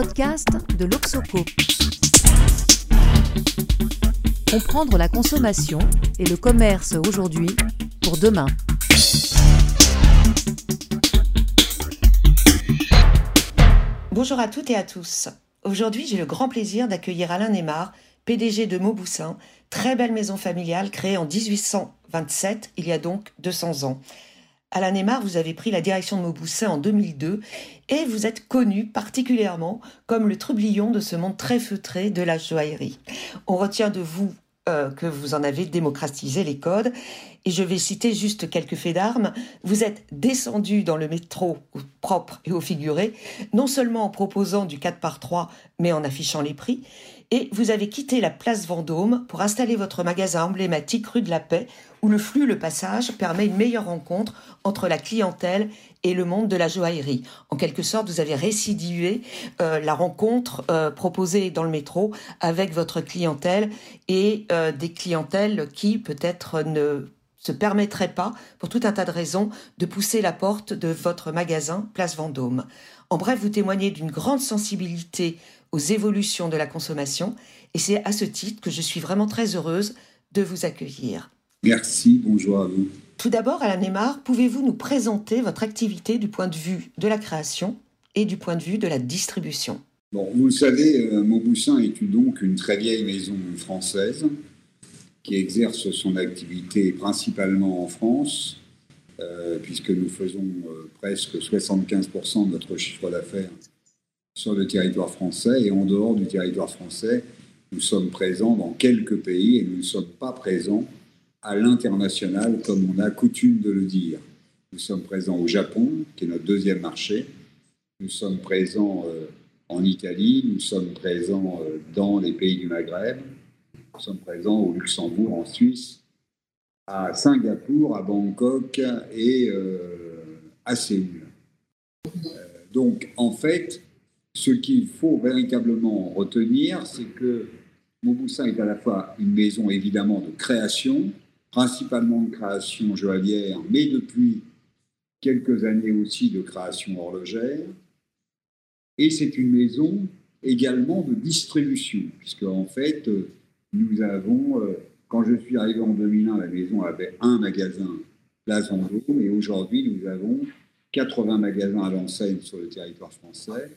podcast de l'Oxoco. Comprendre la consommation et le commerce aujourd'hui pour demain. Bonjour à toutes et à tous. Aujourd'hui, j'ai le grand plaisir d'accueillir Alain Neymar, PDG de Mauboussin, très belle maison familiale créée en 1827, il y a donc 200 ans. Alain Neymar, vous avez pris la direction de Mauboussin en 2002 et vous êtes connu particulièrement comme le trublion de ce monde très feutré de la joaillerie. On retient de vous euh, que vous en avez démocratisé les codes. Et je vais citer juste quelques faits d'armes. Vous êtes descendu dans le métro propre et au figuré, non seulement en proposant du 4 par 3, mais en affichant les prix. Et vous avez quitté la place Vendôme pour installer votre magasin emblématique rue de la Paix, où le flux, le passage permet une meilleure rencontre entre la clientèle et le monde de la joaillerie. En quelque sorte, vous avez récidivé euh, la rencontre euh, proposée dans le métro avec votre clientèle et euh, des clientèles qui peut-être ne se permettraient pas, pour tout un tas de raisons, de pousser la porte de votre magasin Place Vendôme. En bref, vous témoignez d'une grande sensibilité aux évolutions de la consommation et c'est à ce titre que je suis vraiment très heureuse de vous accueillir. Merci, bonjour à vous. Tout d'abord, Alain Neymar, pouvez-vous nous présenter votre activité du point de vue de la création et du point de vue de la distribution? Bon, vous le savez, euh, Mauboussin est donc une très vieille maison française qui exerce son activité principalement en France, euh, puisque nous faisons euh, presque 75% de notre chiffre d'affaires sur le territoire français et en dehors du territoire français, nous sommes présents dans quelques pays et nous ne sommes pas présents à l'international, comme on a coutume de le dire. Nous sommes présents au Japon, qui est notre deuxième marché. Nous sommes présents euh, en Italie, nous sommes présents euh, dans les pays du Maghreb, nous sommes présents au Luxembourg, en Suisse, à Singapour, à Bangkok et euh, à Séoul. donc, en fait, ce qu'il faut véritablement retenir, c'est que Mauboussin est à la fois une maison évidemment de création, principalement de création joaillière, mais depuis quelques années aussi de création horlogère. Et c'est une maison également de distribution, puisque en fait, nous avons, euh, quand je suis arrivé en 2001, la maison avait un magasin Place Vendôme, et aujourd'hui, nous avons 80 magasins à l'enseigne sur le territoire français.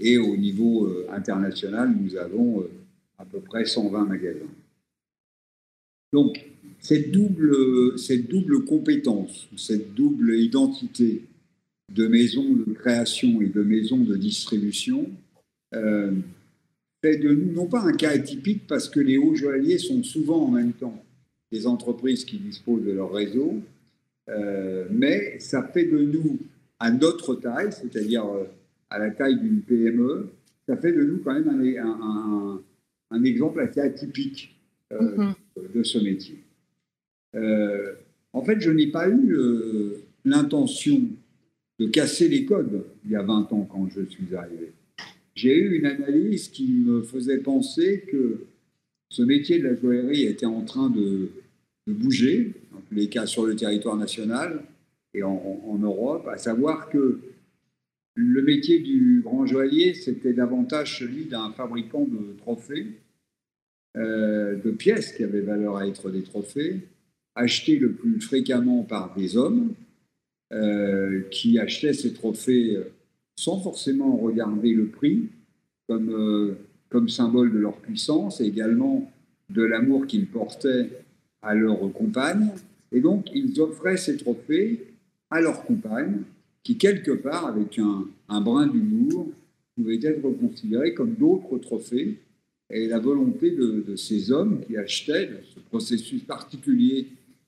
Et au niveau euh, international, nous avons euh, à peu près 120 magasins. Donc, cette double, cette double compétence, cette double identité de maison de création et de maison de distribution euh, fait de nous non pas un cas atypique parce que les hauts joailliers sont souvent en même temps des entreprises qui disposent de leur réseau, mais ça fait de nous, à notre taille, c'est-à-dire à la taille d'une PME, ça fait de nous quand même un, un, exemple assez atypique mm-hmm. de ce métier. Euh, en fait, je n'ai pas eu euh, l'intention de casser les codes il y a 20 ans quand je suis arrivé. J'ai eu une analyse qui me faisait penser que ce métier de la joaillerie était en train de, bouger, en tous les cas sur le territoire national et en, Europe, à savoir que le métier du grand joaillier, c'était davantage celui d'un fabricant de trophées, euh, de pièces qui avaient valeur à être des trophées, acheté le plus fréquemment par des hommes euh, qui achetaient ces trophées sans forcément regarder le prix comme, euh, comme symbole de leur puissance et également de l'amour qu'ils portaient à leur compagne. Et donc, ils offraient ces trophées à leur compagne, qui, quelque part, avec un, un brin d'humour, pouvaient être considérés comme d'autres trophées. Et la volonté de, ces hommes qui achetaient, ce processus particulier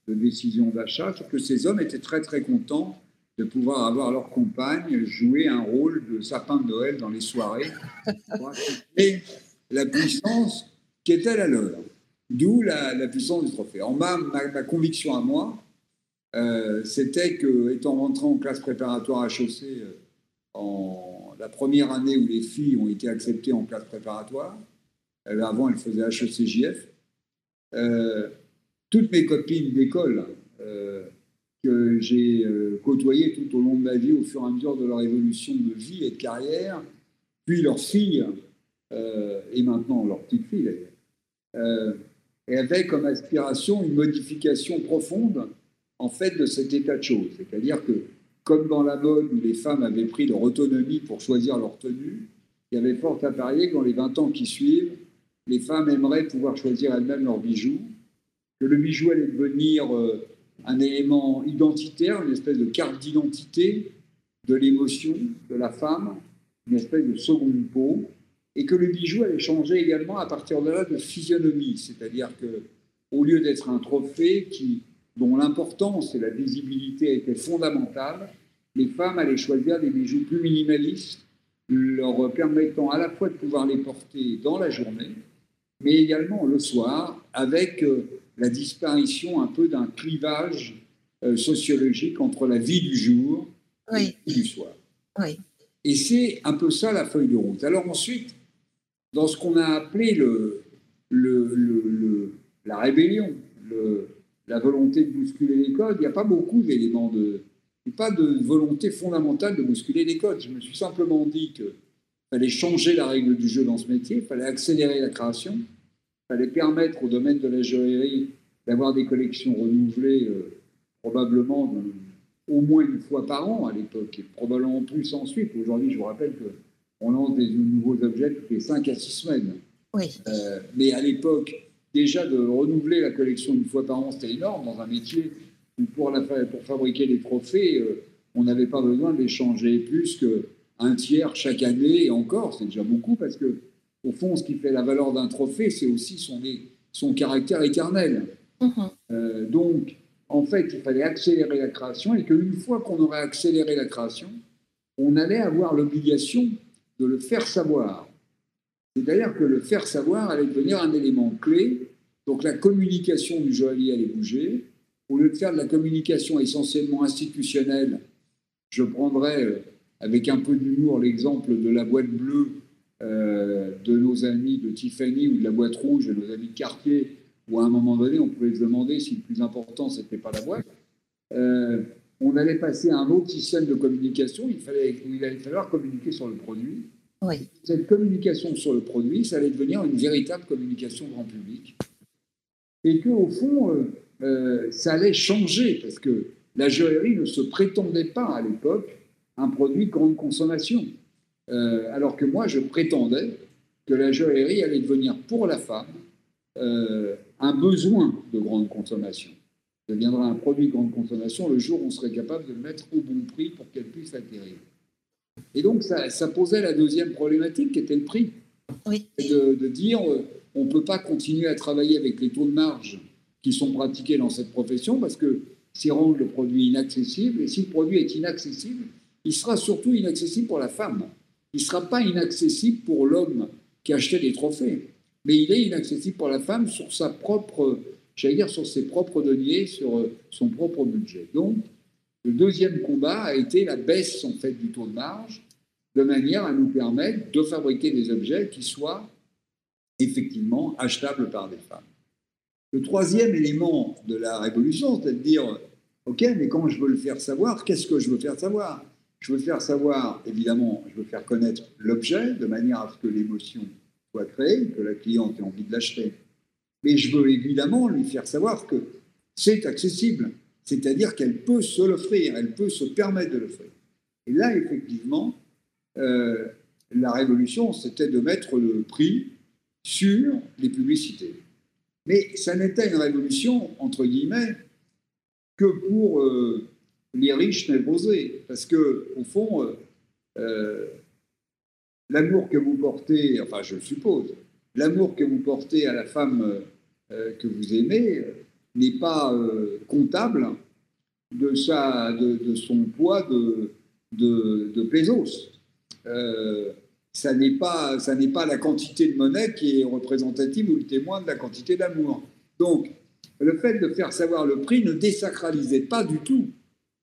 de décision d'achat, que ces hommes étaient très très contents de pouvoir avoir leur compagne jouer un rôle de sapin de Noël dans les soirées et la puissance qui était la leur. D'où la, puissance du trophée. En ma, ma, conviction à moi, euh, c'était que, étant rentré en classe préparatoire HEC euh, en la première année où les filles ont été acceptées en classe préparatoire, euh, avant elles faisaient HECJF, toutes mes copines d'école euh, que j'ai euh, côtoyées tout au long de ma vie, au fur et à mesure de leur évolution de vie et de carrière, puis leur fille, et maintenant leur petite fille d'ailleurs, avait comme aspiration une modification profonde en fait de cet état de choses. C'est-à-dire que, comme dans la mode où les femmes avaient pris leur autonomie pour choisir leur tenue, il y avait fort à parier que dans les 20 ans qui suivent, les femmes aimeraient pouvoir choisir elles-mêmes leurs bijoux, que le bijou allait devenir euh, un élément identitaire, une espèce de carte d'identité de l'émotion de la femme, une espèce de seconde peau, et que le bijou allait changer également à partir de là de physionomie, c'est-à-dire que au lieu d'être un trophée qui, dont l'importance et la visibilité étaient fondamentales, les femmes allaient choisir des bijoux plus minimalistes, leur permettant à la fois de pouvoir les porter dans la journée, mais également le soir, avec euh, la disparition un peu d'un clivage euh, sociologique entre la vie du jour et du soir. Et c'est un peu ça la feuille de route. Alors ensuite, dans ce qu'on a appelé le, le, la rébellion, la volonté de bousculer les codes, il n'y a pas beaucoup d'éléments de... Il n'y a pas de volonté fondamentale de bousculer les codes. Je me suis simplement dit qu'il fallait changer la règle du jeu dans ce métier, il fallait accélérer la création, il fallait permettre au domaine de la joaillerie d'avoir des collections renouvelées euh, probablement au moins une fois par an à l'époque, et probablement plus ensuite. Aujourd'hui, je vous rappelle que on lance des nouveaux objets toutes les 5 à 6 semaines. Oui. Euh, mais à l'époque, déjà de renouveler la collection une fois par an, c'était énorme dans un métier où pour, la, pour fabriquer des trophées, euh, on n'avait pas besoin d'échanger plus qu'un tiers chaque année, et encore, c'est déjà beaucoup, parce que au fond, ce qui fait la valeur d'un trophée, c'est aussi son, son caractère éternel. Mm-hmm. Euh, donc, en fait, il fallait accélérer la création, et qu'une fois qu'on aurait accéléré la création, on allait avoir l'obligation de le faire savoir. C'est-à-dire que le faire savoir allait devenir un élément clé. Donc la communication du joaillier allait bouger. Au lieu de faire de la communication essentiellement institutionnelle, je prendrais euh, avec un peu d'humour l'exemple de la boîte bleue euh, de nos amis de Tiffany ou de la boîte rouge de nos amis de Cartier, où à un moment donné, on pouvait se demander si le plus important, ce n'était pas la boîte. Euh, on allait passer à un autre système de communication. Il, fallait, il allait falloir communiquer sur le produit. Cette communication sur le produit, ça allait devenir une véritable communication grand public. Et qu'au fond, euh, euh, ça allait changer, parce que la joaillerie ne se prétendait pas à l'époque un produit de grande consommation. Euh, alors que moi, je prétendais que la joaillerie allait devenir pour la femme un besoin de grande consommation deviendra un produit de grande consommation le jour où on serait capable de le mettre au bon prix pour qu'elle puisse acquérir. Et donc, ça, posait la deuxième problématique qui était le prix. Oui. De, de, dire, euh, on ne peut pas continuer à travailler avec les taux de marge qui sont pratiqués dans cette profession parce que c'est rendre le produit inaccessible. Et si le produit est inaccessible, il sera surtout inaccessible pour la femme. Il ne sera pas inaccessible pour l'homme qui achetait des trophées. Mais il est inaccessible pour la femme sur sa propre j'allais dire, sur ses propres deniers, sur euh, son propre budget. Donc, le deuxième combat a été la baisse en fait du taux de marge, de manière à nous permettre de fabriquer des objets qui soient effectivement achetables par des femmes. Le troisième élément de la révolution, c'est de dire, OK, mais quand je veux le faire savoir, qu'est-ce que je veux faire savoir? Je veux faire savoir, évidemment, je veux faire connaître l'objet de manière à ce que l'émotion soit créée, que la cliente ait envie de l'acheter. Mais je veux évidemment lui faire savoir que c'est accessible, c'est-à-dire qu'elle peut se l'offrir, elle peut se permettre de l'offrir. Et là, effectivement, euh, la révolution, c'était de mettre le prix sur les publicités. Mais ça n'était une révolution, entre guillemets, que pour euh, les riches névrosés. Parce que, au fond, euh, l'amour que vous portez, enfin, je suppose, l'amour que vous portez à la femme que vous aimez n'est pas comptable de, sa, de, son poids de, de, de pesos. ça n'est pas, pas la quantité de monnaie qui est représentative ou le témoin de la quantité d'amour. Donc, le fait de faire savoir le prix ne désacralisait pas du tout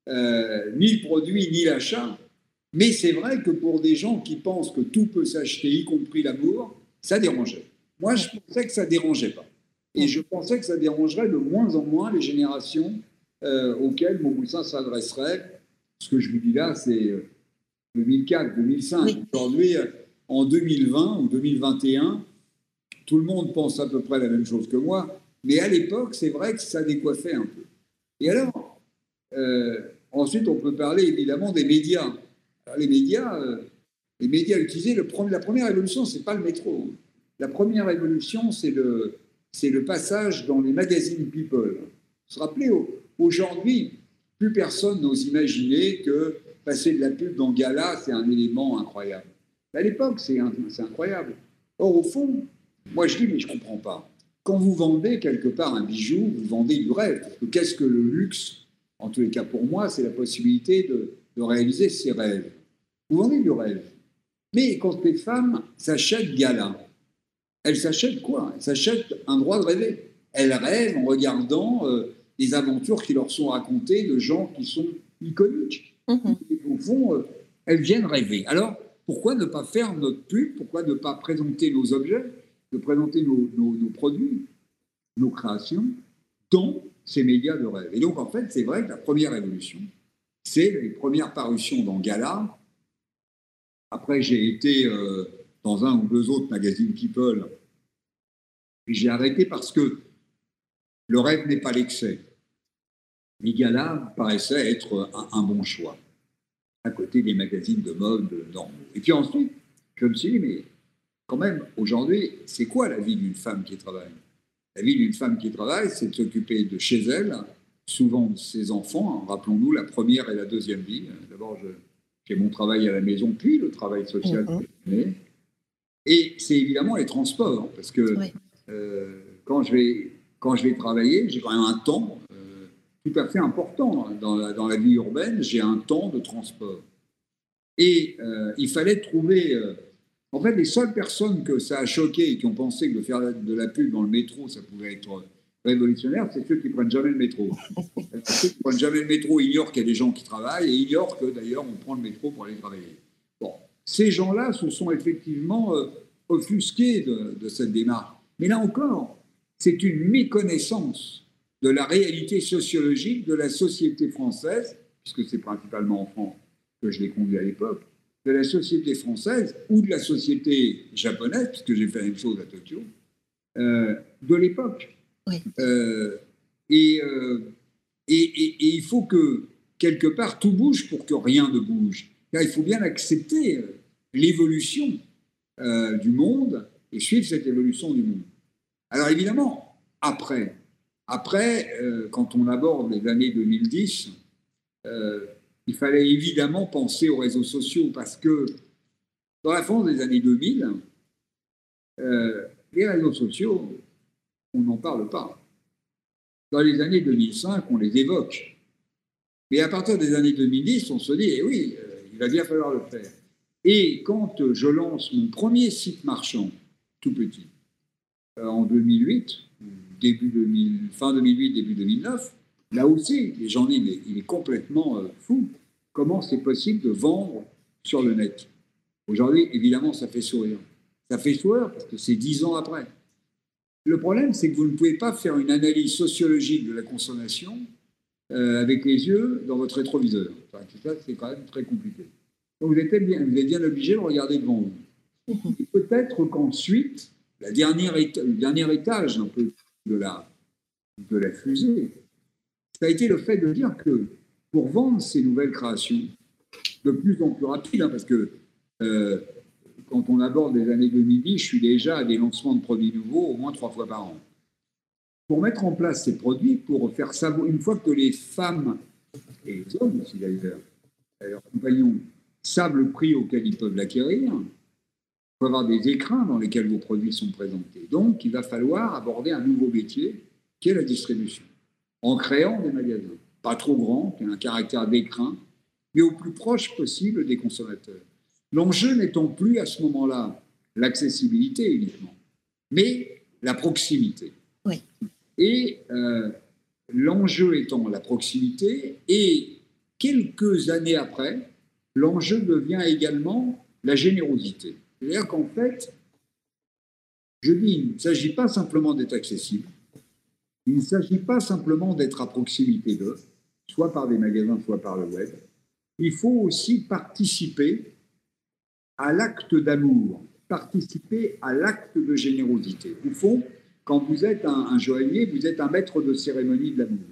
ni le produit ni l'achat, mais c'est vrai que pour des gens qui pensent que tout peut s'acheter, y compris l'amour, ça dérangeait. Moi, je pensais que ça dérangeait pas. Et je pensais que ça dérangerait de moins en moins les générations euh, auxquelles Mauboussin s'adresserait. Ce que je vous dis là, c'est 2004, euh, 2005. Aujourd'hui, en 2020 ou 2021, tout le monde pense à peu près la même chose que moi, mais à l'époque, c'est vrai que ça décoiffait un peu. Et alors, euh, ensuite, on peut parler évidemment des médias. les médias, euh, les médias utilisés, le la première révolution, c'est pas le métro. La première révolution, c'est le, c'est le passage dans les magazines People. Vous vous rappelez, aujourd'hui, plus personne n'ose imaginer que passer de la pub dans Gala, c'est un élément incroyable. À l'époque, c'est incroyable. Or, au fond, moi je dis, mais je ne comprends pas. Quand vous vendez quelque part un bijou, vous vendez du rêve. Qu'est-ce que le luxe En tous les cas, pour moi, c'est la possibilité de, réaliser ses rêves. Vous vendez du rêve. Mais quand les femmes s'achètent Gala, elles s'achètent quoi? Elles s'achètent un droit de rêver. Elles rêvent en regardant euh, des aventures qui leur sont racontées de gens qui sont iconiques. Mhm. au fond, euh, elles viennent rêver. Alors, pourquoi ne pas faire notre pub? Pourquoi ne pas présenter nos objets, de présenter nos, produits, nos créations dans ces médias de rêve Et donc, en fait, c'est vrai que la première évolution, c'est les premières parutions dans Gala. Après, j'ai été euh, dans un ou deux autres magazines People. J'ai arrêté parce que le rêve n'est pas l'excès. Les galas paraissaient être un, bon choix, à côté des magazines de mode normaux. Et puis ensuite, je me suis dit, mais quand même, aujourd'hui, c'est quoi la vie d'une femme qui travaille? La vie d'une femme qui travaille, c'est de s'occuper de chez elle, souvent de ses enfants. Rappelons-nous la première et la deuxième vie. D'abord, j'ai mon travail à la maison, puis le travail social. Mm-hmm. Et c'est évidemment les transports, parce que quand, je vais, quand je vais travailler, j'ai quand même un temps euh, tout à fait important dans la, dans la vie urbaine, j'ai un temps de transport. Et euh, il fallait trouver... en fait, les seules personnes que ça a choqué et qui ont pensé que de faire de la pub dans le métro, ça pouvait être révolutionnaire, c'est ceux qui prennent jamais le métro. ceux qui prennent jamais le métro ignorent qu'il y a des gens qui travaillent et ignorent que d'ailleurs on prend le métro pour aller travailler. Bon, ces gens-là se sont effectivement euh, offusqués de, cette démarche. Mais là encore, c'est une méconnaissance de la réalité sociologique de la société française, puisque c'est principalement en France que je l'ai conduit à l'époque, de la société française ou de la société japonaise, puisque j'ai fait la même chose à Tokyo, euh, de l'époque. Euh, et, et, il faut que quelque part tout bouge pour que rien ne bouge. Car il faut bien accepter l'évolution euh, du monde et suivre cette évolution du monde. Alors évidemment, après, après euh, quand on aborde les années 2010, euh, il fallait évidemment penser aux réseaux sociaux parce que dans la France des années 2000, les réseaux sociaux, on n'en parle pas. Dans les années 2005, on les évoque. Mais à partir des années 2010, on se dit, eh oui, il va bien falloir le faire. Et quand je lance mon premier site marchand, tout petit, euh, en 2008, début 2000, fin 2008, début 2009, là aussi, les gens disent, mais il est complètement euh, fou. Comment c'est possible de vendre sur le net? Aujourd'hui, évidemment, ça fait sourire. Ça fait sourire parce que c'est dix ans après. Le problème, c'est que vous ne pouvez pas faire une analyse sociologique de la consommation euh, avec les yeux dans votre rétroviseur. c'est quand même très compliqué. Donc vous êtes bien, vous êtes bien obligé de regarder devant vous. Peut-être qu'ensuite, la dernière le dernier étage de la fusée, ça a été le fait de dire que pour vendre ces nouvelles créations, de plus en plus rapide, hein, parce que euh, quand on aborde les années 2010, je suis déjà à des lancements de produits nouveaux au moins trois fois par an. Pour mettre en place ces produits, pour faire savoir, une fois que les femmes et les hommes aussi d'ailleurs, leurs compagnons savent le prix auquel ils peuvent l'acquérir. Il faut avoir des écrins dans lesquels vos produits sont présentés. Donc, il va falloir aborder un nouveau métier qui est la distribution, en créant des magasins, pas trop grands, qui ont un caractère d'écrin, mais au plus proche possible des consommateurs. L'enjeu n'étant plus à ce moment-là l'accessibilité uniquement, mais la proximité. Oui. Et euh, l'enjeu étant la proximité, et quelques années après, l'enjeu devient également la générosité. C'est-à-dire qu'en fait, je dis, il ne s'agit pas simplement d'être accessible, il ne s'agit pas simplement d'être à proximité d'eux, soit par des magasins, soit par le web. Il faut aussi participer à l'acte d'amour, participer à l'acte de générosité. Au fond, quand vous êtes un, joaillier, vous êtes un maître de cérémonie de l'amour.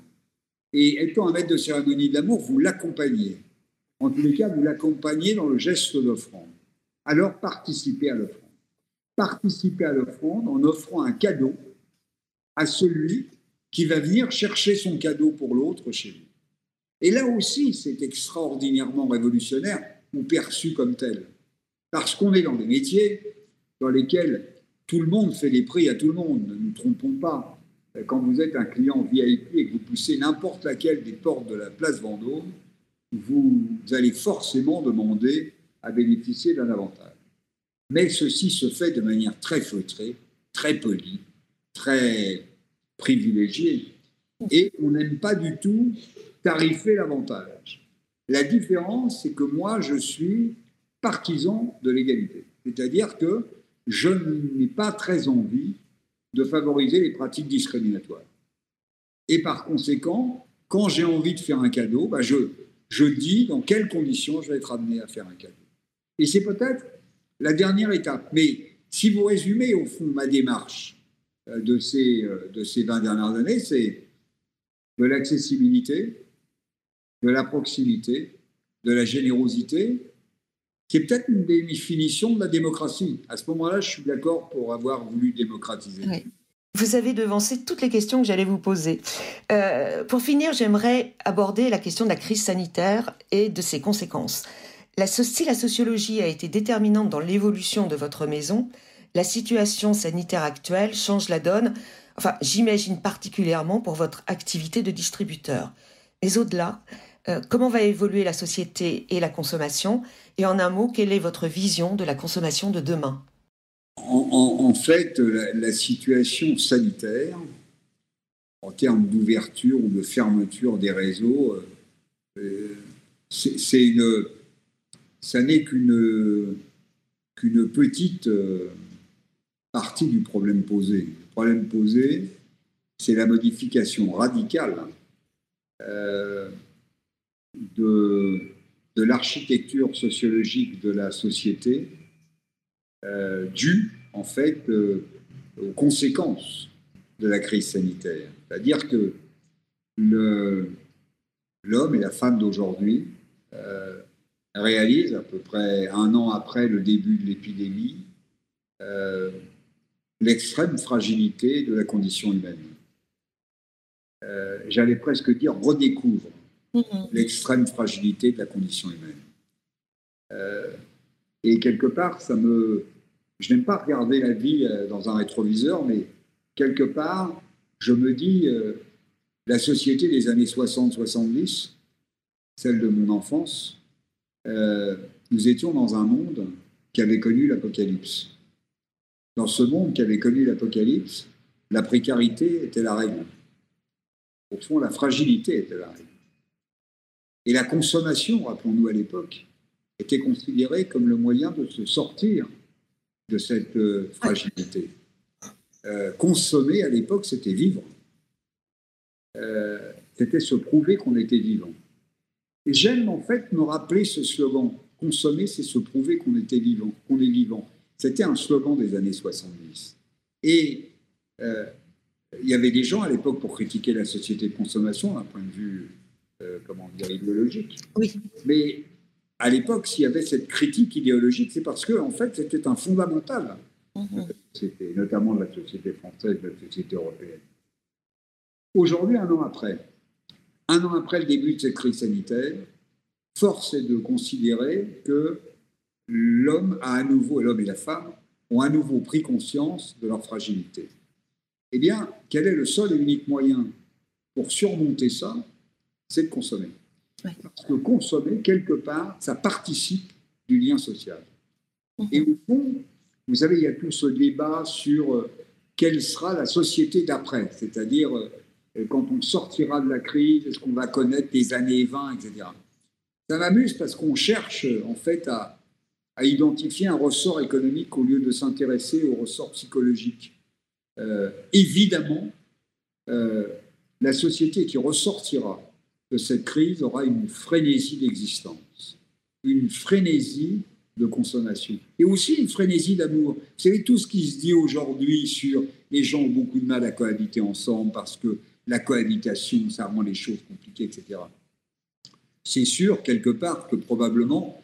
Et étant un maître de cérémonie de l'amour, vous l'accompagnez. En tous les cas, vous l'accompagnez dans le geste d'offrande. Alors participez à l'offrande. Participez à l'offrande en offrant un cadeau à celui qui va venir chercher son cadeau pour l'autre chez lui. Et là aussi, c'est extraordinairement révolutionnaire ou perçu comme tel. Parce qu'on est dans des métiers dans lesquels tout le monde fait des prix à tout le monde. Ne nous trompons pas. Quand vous êtes un client VIP et que vous poussez n'importe laquelle des portes de la place Vendôme, vous allez forcément demander à bénéficier d'un avantage. Mais ceci se fait de manière très feutrée, très polie, très privilégiée. Et on n'aime pas du tout tarifer l'avantage. La différence, c'est que moi, je suis partisan de l'égalité. C'est-à-dire que je n'ai pas très envie de favoriser les pratiques discriminatoires. Et par conséquent, quand j'ai envie de faire un cadeau, bah je, je dis dans quelles conditions je vais être amené à faire un cadeau. Et c'est peut-être la dernière étape. Mais si vous résumez au fond ma démarche euh, de ces, euh, de ces 20 dernières années, c'est de l'accessibilité, de la proximité, de la générosité, qui est peut-être une définition de la démocratie. À ce moment-là, je suis d'accord pour avoir voulu démocratiser. Vous avez devancé toutes les questions que j'allais vous poser. Euh, pour finir, j'aimerais aborder la question de la crise sanitaire et de ses conséquences. La, si la sociologie a été déterminante dans l'évolution de votre maison, la situation sanitaire actuelle change la donne, enfin j'imagine particulièrement pour votre activité de distributeur. Mais au-delà, euh, comment va évoluer la société et la consommation? Et en un mot, quelle est votre vision de la consommation de demain? En, fait, la, situation sanitaire, en termes d'ouverture ou de fermeture des réseaux, euh, c'est une, ça n'est qu'une petite euh, partie du problème posé. Le problème posé, c'est la modification radicale de, de l'architecture sociologique de la société euh, due en fait euh, aux conséquences de la crise sanitaire. C'est-à-dire que l'homme et la femme d'aujourd'hui euh, réalisent à peu près un an après le début de l'épidémie l'extrême fragilité de la condition humaine. J'allais presque dire redécouvre Mm-hmm. l'extrême fragilité de la condition humaine. Euh, et quelque part, ça me. Je n'aime pas regarder la vie euh, dans un rétroviseur, mais quelque part, je me dis, euh, la société des années 60-70, celle de mon enfance, nous étions dans un monde qui avait connu l'apocalypse. Dans ce monde qui avait connu l'apocalypse, la précarité était la règle. Au fond, la fragilité était la règle. Et la consommation, rappelons-nous à l'époque, était considérée comme le moyen de se sortir de cette euh, fragilité. Euh, consommer à l'époque, c'était vivre. Euh, c'était se prouver qu'on était vivant. Et j'aime en fait me rappeler ce slogan. Consommer, c'est se prouver qu'on était vivant, qu'on est vivant. C'était un slogan des années 70. Et il y avait des gens à l'époque pour critiquer la société de consommation d'un point de vue euh, comment dire, idéologique. Oui. Mais à l'époque, s'il y avait cette critique idéologique, c'est parce que, en fait, c'était un fondamental, mhm. C'était notamment de la société française, de la société européenne. Aujourd'hui, un an après, un an après le début de cette crise sanitaire, force est de considérer que l'homme a à nouveau, l'homme et la femme, ont à nouveau pris conscience de leur fragilité. Eh bien, quel est le seul et unique moyen pour surmonter ça? C'est de consommer. Parce que consommer, quelque part, ça participe du lien social. Mhm. Et au fond, vous savez, il y a tout ce débat sur euh, quelle sera la société d'après, c'est-à-dire euh, quand on sortira de la crise, est-ce qu'on va connaître les années 20, etc. Ça m'amuse parce qu'on cherche en fait à, identifier un ressort économique au lieu de s'intéresser au ressort psychologique. Euh, évidemment, la société qui ressortira que cette crise aura une frénésie d'existence, une frénésie de consommation. Et aussi une frénésie d'amour. Vous savez, tout ce qui se dit aujourd'hui sur les gens ont beaucoup de mal à cohabiter ensemble parce que la cohabitation, ça rend les choses compliquées, etc. C'est sûr, quelque part, que probablement,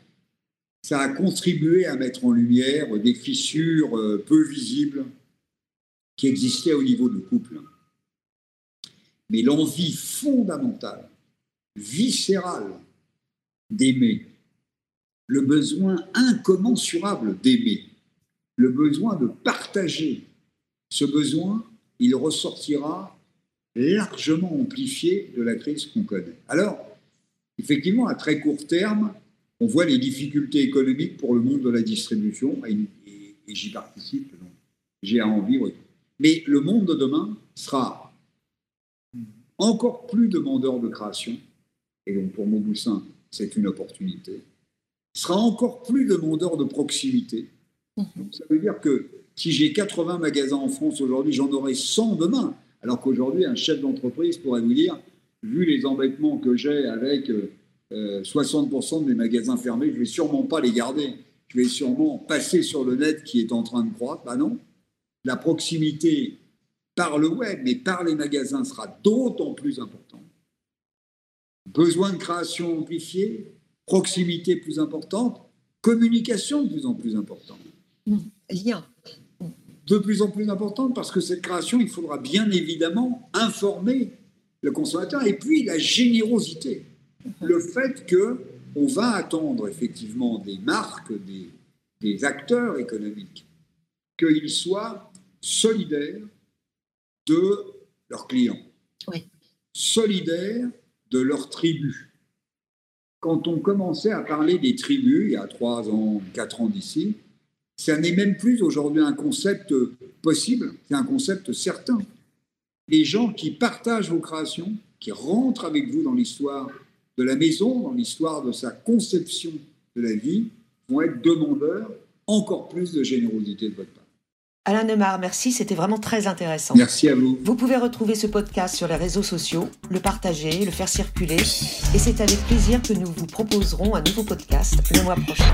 ça a contribué à mettre en lumière des fissures euh, peu visibles qui existaient au niveau du couple. Mais l'envie fondamentale, viscérale d'aimer, le besoin incommensurable d'aimer, le besoin de partager, ce besoin, il ressortira largement amplifié de la crise qu'on connaît. Alors, effectivement, à très court terme, on voit les difficultés économiques pour le monde de la distribution, et, j'y participe, donc j'ai à en vivre. Mais le monde de demain sera encore plus demandeur de création, et donc pour Mauboussin, c'est une opportunité, sera encore plus demandeur de proximité. Donc ça veut dire que si j'ai 80 magasins en France aujourd'hui, j'en aurai 100 demain. Alors qu'aujourd'hui, un chef d'entreprise pourrait vous dire, vu les embêtements que j'ai avec 60% euh, de mes magasins fermés, je ne vais sûrement pas les garder. Je vais sûrement passer sur le net qui est en train de croître. Ben non. La proximité par le web, mais par les magasins sera d'autant plus importante. Besoin de création amplifiée, proximité plus importante, communication de plus en plus importante. De plus en plus importante parce que cette création, il faudra bien évidemment informer le consommateur et puis la générosité. Le fait que on va attendre effectivement des marques, des, des acteurs économiques, qu'ils soient solidaires de leurs clients, solidaires de leurs tribus. Quand on commençait à parler des tribus, il y a trois ans, quatre ans d'ici, ça n'est même plus aujourd'hui un concept possible, c'est un concept certain. Les gens qui partagent vos créations, qui rentrent avec vous dans l'histoire de la maison, dans l'histoire de sa conception de la vie, vont être demandeurs encore plus de générosité de votre part. Alain Neymar, merci, c'était vraiment très intéressant. Merci à vous. Vous pouvez retrouver ce podcast sur les réseaux sociaux, le partager, le faire circuler, et c'est avec plaisir que nous vous proposerons un nouveau podcast le mois prochain.